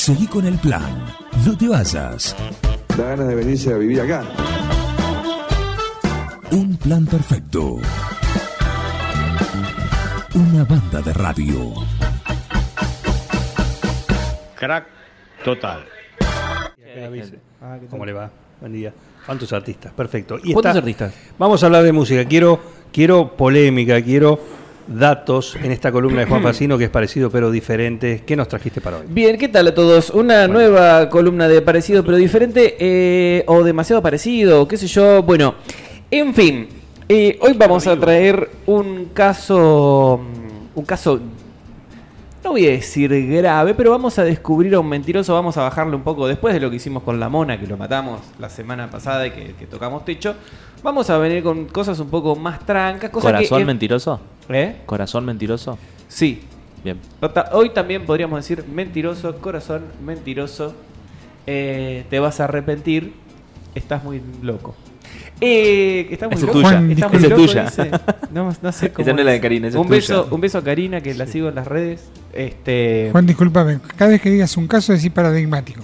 Seguí con el plan. No te vayas. Da ganas de venirse a vivir acá. Un plan perfecto. Una banda de radio. Crack total. ¿Cómo le va? Buen día. ¿Cuántos artistas? Perfecto. Y ¿Cuántos está- artistas? Vamos a hablar de música. Quiero, quiero polémica, quiero datos en esta columna de Juan Facino que es parecido pero diferente. ¿Qué nos trajiste para hoy? Bien, ¿qué tal a todos? Una nueva columna de parecido pero diferente eh, o demasiado parecido, qué sé yo. Bueno, en fin, eh, hoy vamos a traer un caso, un caso, no voy a decir grave, pero vamos a descubrir a un mentiroso, vamos a bajarle un poco después de lo que hicimos con la mona, que lo matamos la semana pasada y que, que tocamos techo. Vamos a venir con cosas un poco más trancas, cosas ¿Corazón que... mentiroso? ¿Eh? ¿Corazón mentiroso? Sí, Bien. Hoy también podríamos decir mentiroso, corazón, mentiroso. eh, te vas a arrepentir. Estás muy loco. Eh, estás muy es loco. tuya. Muy Esa es loco, tuya. dice. No, no sé cómo. Esa no es la de Karina, esa es un beso, tuya. un beso a Karina que la sigo en las redes. Este. Juan, discúlpame, cada vez que digas un caso decís paradigmático.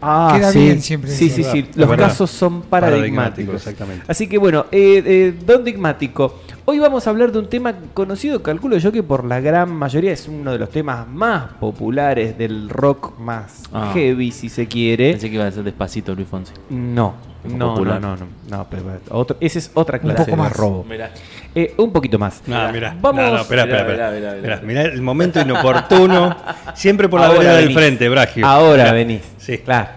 Ah, queda sí. bien siempre Sí, sí, sí. Los casos son paradigmáticos. exactamente. Así que bueno, eh, eh, Don Digmático. Hoy vamos a hablar de un tema conocido, calculo yo que por la gran mayoría es uno de los temas más populares del rock más Ah. heavy, si se quiere. Pensé que iba a ser despacito Luis Fonsi. No, no, no, popular. no, no, no, pero otro, esa es otra Un clase poco de más. robo. Mirá. Eh, un poquito más. No, mira. Vamos- No, no, espera, espera, Mirá, espera. mirá, mirá, Mirá, mirá. mirá el momento inoportuno. Siempre por la Ahora vereda del frente, Bragio. Ahora Mirá. venís. Sí. Claro.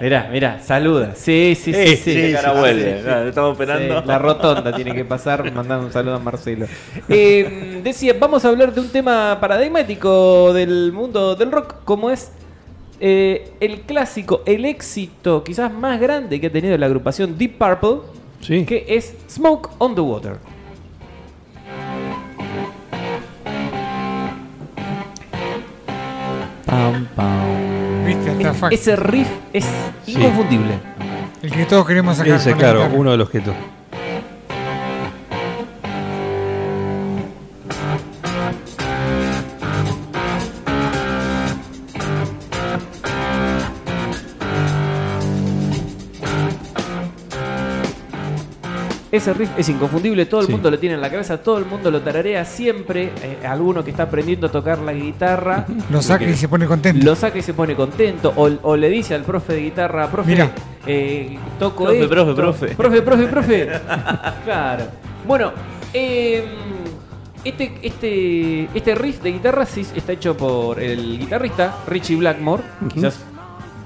Mirá, mirá, saluda. Sí, sí, sí, Sí, sí. cara vuelve. sí, sí. Nada, Estamos esperando. Sí, la rotonda tiene que pasar mandando un saludo a Marcelo. Eh, decía, vamos a hablar de un tema paradigmático del mundo del rock, como es eh, el clásico, el éxito quizás más grande que ha tenido la agrupación Deep Purple, Sí. que es Smoke on the Water. Pam, pam. ¿Viste? Es- ese riff es Sí. inconfundible. El que todos queremos sacar. Ese, claro, uno de los que tú. Ese riff es inconfundible, todo el Sí. mundo lo tiene en la cabeza, todo el mundo lo tararea siempre. eh, alguno que está aprendiendo a tocar la guitarra Lo saca y se pone contento. lo saca y se pone contento. O, o le dice al profe de guitarra, profe, Mira. eh, toco Profe, esto". profe, profe. Profe, profe, profe. claro. Bueno, eh, este, este, este riff de guitarra sí está hecho por el guitarrista Richie Blackmore, quizás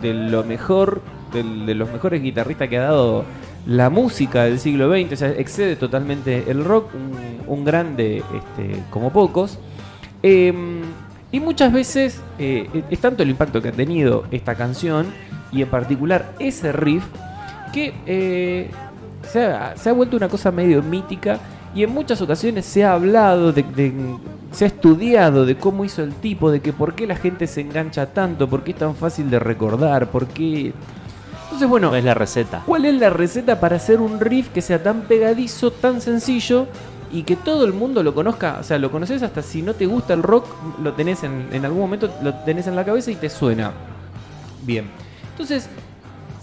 de lo mejor, de los mejores guitarristas que ha dado la música del siglo XX, excede totalmente el rock, un, grande este, como pocos. Eh, y muchas veces eh, es tanto el impacto que ha tenido esta canción y en particular ese riff que eh, se, ha, vuelto una cosa medio mítica y en muchas ocasiones se ha hablado, se ha estudiado de cómo hizo el tipo, de que por qué la gente se engancha tanto, por qué es tan fácil de recordar, por qué... Entonces bueno, Es la receta. ¿Cuál es la receta para hacer un riff que sea tan pegadizo, tan sencillo y que todo el mundo lo conozca? O sea, lo conoces hasta si no te gusta el rock, lo tenés en, en algún momento, lo tenés en la cabeza y te suena. Bien. Entonces,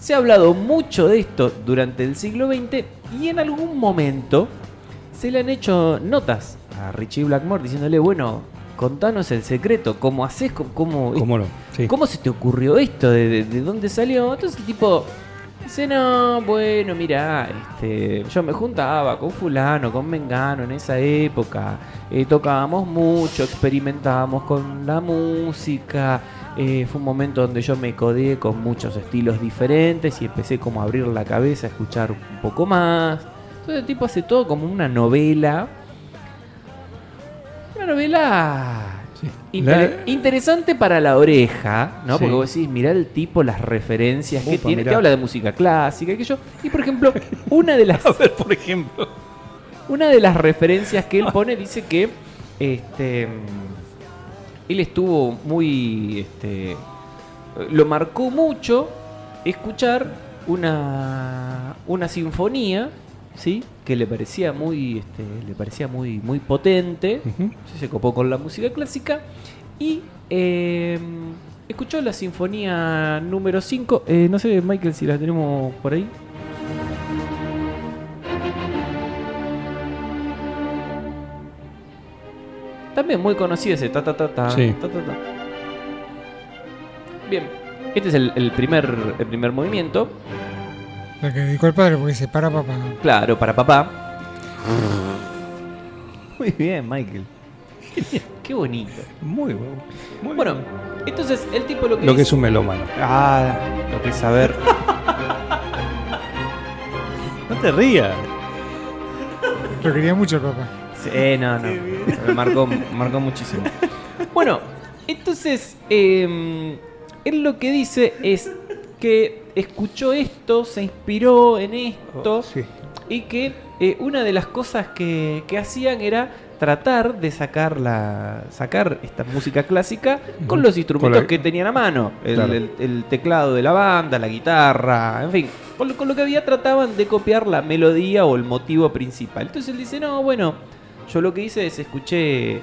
se ha hablado mucho de esto durante el siglo XX y en algún momento se le han hecho notas a Richie Blackmore diciéndole, bueno, contanos el secreto, cómo haces, cómo, cómo, ¿Cómo no? Sí. ¿Cómo se te ocurrió esto? ¿De, de- de dónde salió? Entonces el tipo dice, no, bueno, mira, este, yo me juntaba con fulano, con Mengano en esa época, eh, tocábamos mucho, experimentábamos con la música, eh, fue un momento donde yo me codeé con muchos estilos diferentes y empecé como a abrir la cabeza, a escuchar un poco más. Entonces el tipo hace todo como una novela. Una novela Inter- La- interesante para la oreja, ¿no? Sí. Porque vos decís, mirá el tipo, las referencias que tiene, mirá. te habla de música clásica, y que yo. Y por ejemplo, una de las A ver, por ejemplo. una de las referencias que él pone dice que este él estuvo muy este lo marcó mucho escuchar una una sinfonía, ¿sí? que le parecía muy este, le parecía muy muy potente. Se copó con la música clásica y eh, escuchó la sinfonía número 5. Eh, no sé, Michael, si la tenemos por ahí. También muy conocido ese ta ta ta ta, Sí. ta, ta, ta. Bien, este es el, el primer, el primer movimiento. La que dedicó el padre porque se para papá. Claro, para papá. Muy bien, Michael. Qué bonito. Muy bueno. Muy Bueno, bien. entonces el tipo lo que Lo que dice- es un melómano. Ah, lo que es saber. No te rías. Lo quería mucho el papá. Sí, no, no. Me marcó, marcó muchísimo. Bueno, entonces, eh, él lo que dice es que escuchó esto, se inspiró en esto Sí. y que eh, una de las cosas que, que hacían era tratar de sacar la sacar esta música clásica con los instrumentos Con la- que tenían a mano el, Claro. el- el teclado de la banda la guitarra en fin con lo, con lo que había trataban de copiar la melodía o el motivo principal entonces él dice no bueno yo lo que hice es escuché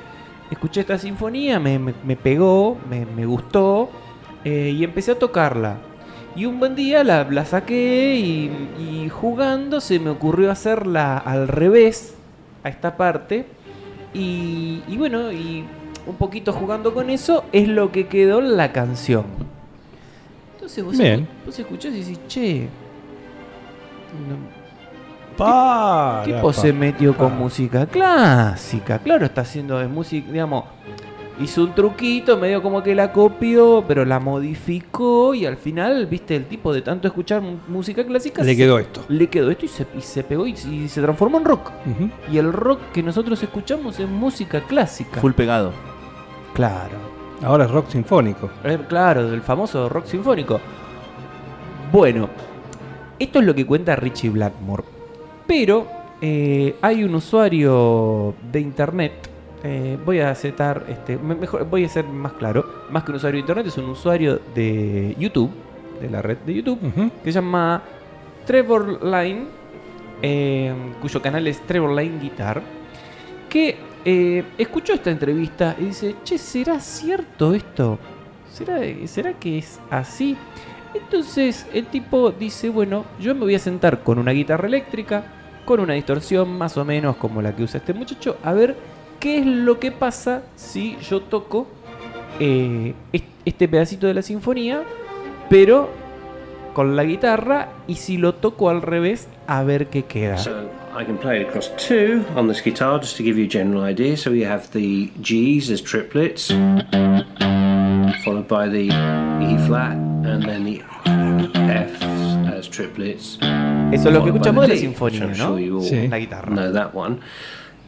escuché esta sinfonía me, me- me pegó me, me gustó eh, y empecé a tocarla y un buen día la, la saqué y, y jugando se me ocurrió hacerla al revés a esta parte. Y, y bueno, y un poquito jugando con eso es lo que quedó en la canción. Entonces vos, Bien. vos escuchás y decís, che, no- Para, ¿qué tipo se metió con música clásica? Claro, está haciendo de música, digamos, hizo un truquito, medio como que la copió, pero la modificó y al final, viste, el tipo de tanto escuchar música clásica Le se- quedó esto. le quedó esto y se, y se pegó y, y se transformó en rock. Y el rock que nosotros escuchamos es música clásica. Full pegado. Claro. Ahora es rock sinfónico. Eh, Claro, del famoso rock sinfónico. Bueno, esto es lo que cuenta Richie Blackmore. Pero eh, hay un usuario de internet. Eh, voy a aceptar, este, me- mejor, voy a ser más claro. Más que un usuario de internet, es un usuario de YouTube, de la red de YouTube, que se llama Trevor Line, eh, cuyo canal es Trevor Line Guitar, que eh, escuchó esta entrevista y dice, che, ¿será cierto esto? ¿Será, ¿Será que es así? Entonces el tipo dice, bueno, yo me voy a sentar con una guitarra eléctrica, con una distorsión más o menos como la que usa este muchacho, a ver qué es lo que pasa si yo toco eh, est- este pedacito de la sinfonía, pero con la guitarra y si lo toco al revés, a ver qué queda. So I can play it across two on this guitar just to give you a general idea. So we have the G's as triplets, followed by the E flat, and then the F's as triplets. Eso es lo que escuchamos de la sinfonía, ¿no? sure Sí. La guitarra. know that one.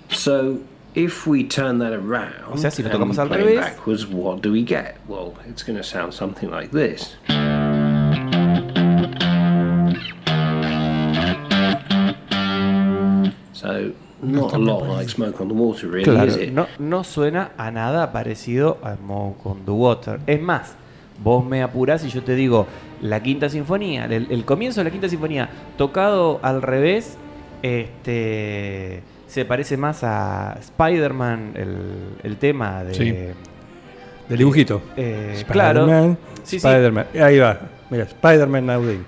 So if we turn that around O sea, si lo and tocamos al play revés. backwards, what do we get? Well, it's going to sound something like this. So not a lot like Smoke on the Water, really, Claro, is it? no, no suena a nada parecido a Smoke on the Water. Es más, vos me apurás y yo te digo, la quinta sinfonía, el, el comienzo de la quinta sinfonía, tocado al revés, este se parece más a Spider-Man, el, el tema de... Sí. Del dibujito. eh, claro, Spider-Man. Sí, sí. Spider-Man. Ahí va. Mira, Spider-Man Naudin.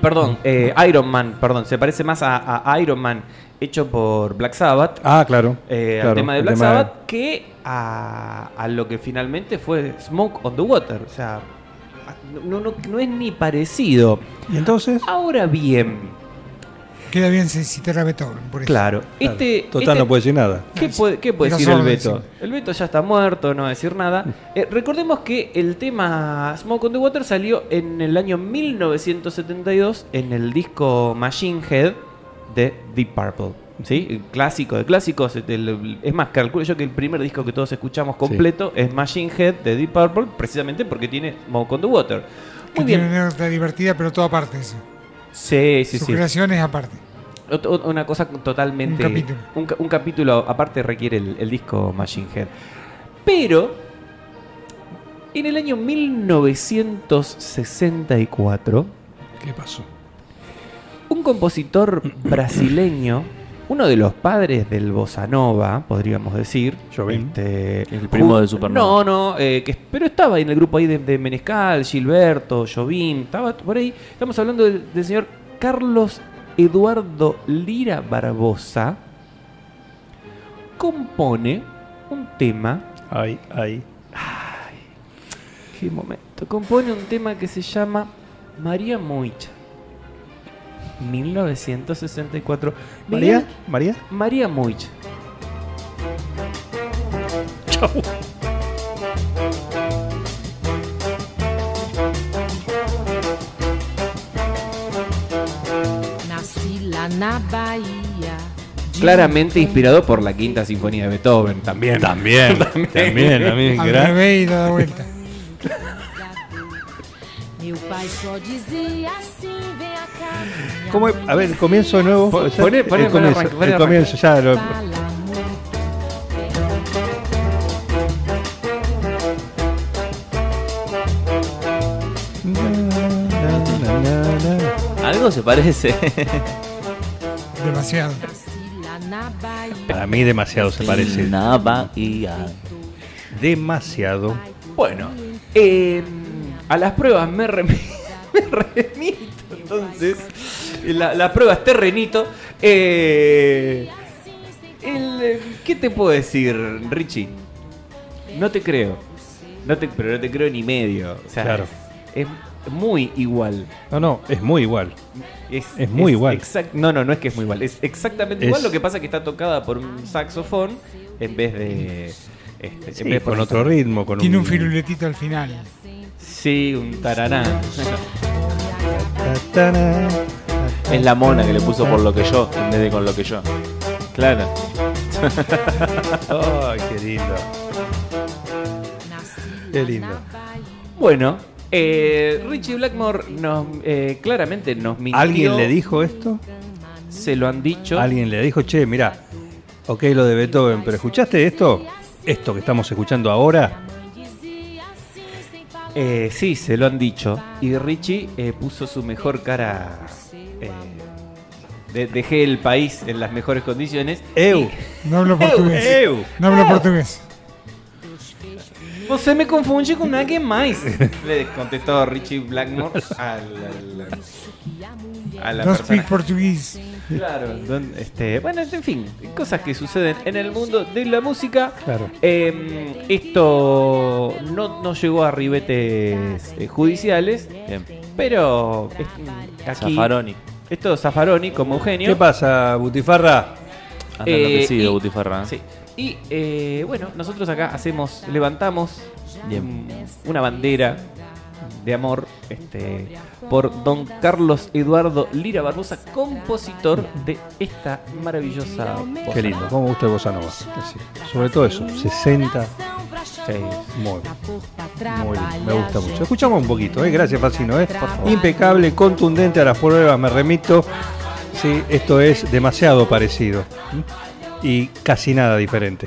perdón, eh, Iron Man, perdón, se parece más a, a Iron Man hecho por Black Sabbath. Ah, claro. eh, Claro, al tema de Black tema- Sabbath que a, a lo que finalmente fue Smoke on the Water. O sea, no, no, no es ni parecido. Y entonces. Ahora bien, Queda bien si- citar a Beethoven, por eso. claro, Claro, este. Total, este- no puede decir nada. ¿Qué puede, qué puede Era decir el Beto? El Beto ya está muerto, no va a decir nada. Eh, recordemos que el tema Smoke on the Water salió en el año 1972 en el disco Machine Head de Deep Purple. ¿Sí? El clásico de clásicos. el- es más, calculo yo que el primer disco que todos escuchamos completo es Machine Head de Deep Purple, precisamente porque tiene Smoke on the Water. Que Muy tiene bien. una divertida, pero todo aparte. Eso. Sí, sí, Su sí. creación es aparte. Ot- Una cosa totalmente. Un capítulo. Un, ca- un capítulo aparte requiere el, el disco Machine Head. Pero. En el año 1964. ¿Qué pasó? Un compositor brasileño uno de los padres del bossa nova, podríamos decir. Jobim. Este, El primo de Supernova. No, no, eh, que, pero estaba en el grupo ahí de, de Menescal, Gilberto, Jobim, estaba por ahí. Estamos hablando del, del señor Carlos Eduardo Lira Barbosa. Compone un tema Ay, ay. Qué momento. Compone un tema que se llama María Moicha. 1964. María, María. María Moicha. Nasci lá na Bahia. de Claramente inspirado por la quinta sinfonía de Beethoven también. También, también, también. Al gran- revés y dada vuelta. Meu pai só dizia assim: vem cá. minha ¿Cómo- mãe a ver, comienzo de nuevo. Po- O sea, poné- poné- el comienzo, arranque, el comienzo, ya lo-. Algo se parece. Demasiado. Para mí demasiado se parece. Una Bahía. Demasiado. Bueno, eh, a las pruebas me, remi- me remito. Entonces, la, la prueba es terrenito. Eh, el, ¿Qué te puedo decir, Richie? No te creo. No te, pero no te creo ni medio. O sea, Claro. es, es muy igual. No, no, es muy igual. Es, Es muy igual. exact- no, no, no es que es muy igual. Es exactamente Es- igual. Lo que pasa es que está tocada por un saxofón en vez de. Este, Sí, en vez por con otro ritmo, con Tiene un firuletito al final. Sí, un taraná. Es la mona que le puso por lo que yo, en vez de con lo que yo. Claro. Ay, qué lindo. Qué lindo. Bueno, eh, Richie Blackmore nos, eh, claramente nos mintió. ¿Alguien le dijo esto? Se lo han dicho. Alguien le dijo, che, mira, ok lo de Beethoven, pero ¿escuchaste esto? Esto que estamos escuchando ahora. Eh, sí, se lo han dicho. Y Richie eh, puso su mejor cara. eh, de- dejé el país en las mejores condiciones. Eu. No hablo portugués. Eu. No hablo portugués. Você me confunde con alguien más. Le contestó Richie Blackmore al, al- a la No persona. speak portugués. Claro, don- este, bueno, en fin, cosas que suceden en el mundo de la música. Claro. Eh, esto no, no llegó a ribetes eh, judiciales, Bien. pero es- aquí Zaffaroni. esto es Zaffaroni como Eugenio. ¿Qué pasa, Butifarra? Anda Eh, y- Butifarra. Sí. Y eh, bueno, nosotros acá hacemos, levantamos Bien. mm, una bandera de amor este, por don Carlos Eduardo Lira Barbosa, compositor de esta maravillosa voz. Qué lindo, cómo me gusta el bossa nova. Sí, Sobre todo eso, 60, Sí. muy, muy lindo, me gusta mucho. Escuchamos un poquito, ¿eh? gracias Facino. ¿eh? Impecable, contundente a las pruebas, me remito. Sí, esto es demasiado parecido y casi nada diferente.